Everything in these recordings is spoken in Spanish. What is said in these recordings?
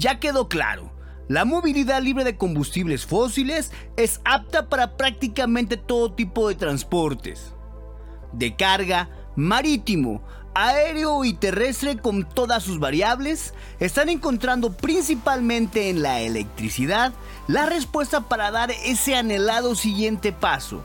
Ya quedó claro, la movilidad libre de combustibles fósiles es apta para prácticamente todo tipo de transportes. De carga, marítimo, aéreo y terrestre con todas sus variables, están encontrando principalmente en la electricidad la respuesta para dar ese anhelado siguiente paso.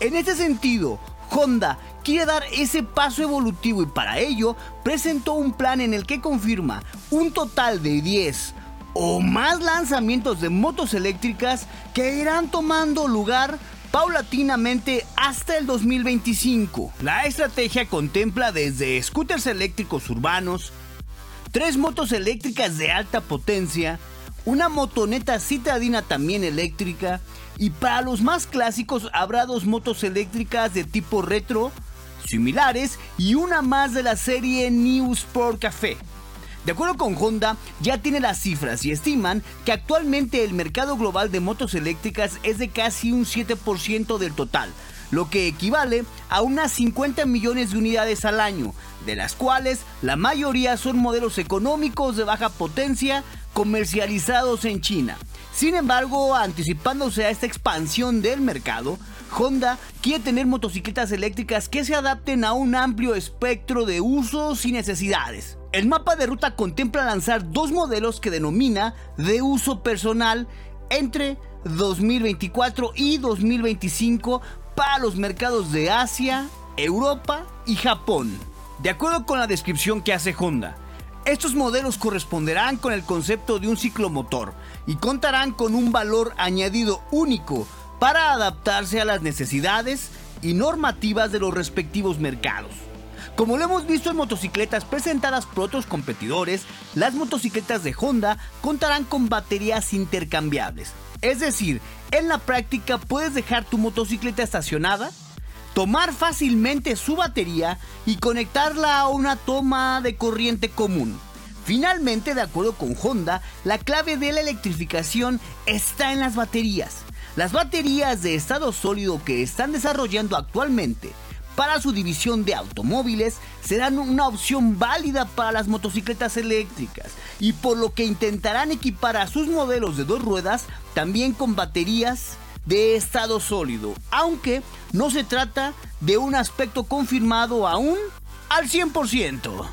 En este sentido, Honda quiere dar ese paso evolutivo y para ello presentó un plan en el que confirma un total de 10 o más lanzamientos de motos eléctricas que irán tomando lugar paulatinamente hasta el 2025. La estrategia contempla desde scooters eléctricos urbanos, tres motos eléctricas de alta potencia, una motoneta citadina también eléctrica y para los más clásicos habrá dos motos eléctricas de tipo retro similares y una más de la serie New Sport Café. De acuerdo con Honda, ya tiene las cifras y estiman que actualmente el mercado global de motos eléctricas es de casi un 7% del total, lo que equivale a unas 50 millones de unidades al año, de las cuales la mayoría son modelos económicos de baja potencia comercializados en China. Sin embargo, anticipándose a esta expansión del mercado, Honda quiere tener motocicletas eléctricas que se adapten a un amplio espectro de usos y necesidades. El mapa de ruta contempla lanzar dos modelos que denomina de uso personal entre 2024 y 2025 para los mercados de Asia, Europa y Japón. De acuerdo con la descripción que hace Honda, estos modelos corresponderán con el concepto de un ciclomotor y contarán con un valor añadido único para adaptarse a las necesidades y normativas de los respectivos mercados. Como lo hemos visto en motocicletas presentadas por otros competidores, las motocicletas de Honda contarán con baterías intercambiables. Es decir, en la práctica puedes dejar tu motocicleta estacionada, tomar fácilmente su batería y conectarla a una toma de corriente común. Finalmente, de acuerdo con Honda, la clave de la electrificación está en las baterías. Las baterías de estado sólido que están desarrollando actualmente para su división de automóviles serán una opción válida para las motocicletas eléctricas y por lo que intentarán equipar a sus modelos de dos ruedas también con baterías de estado sólido, aunque no se trata de un aspecto confirmado aún al 100%.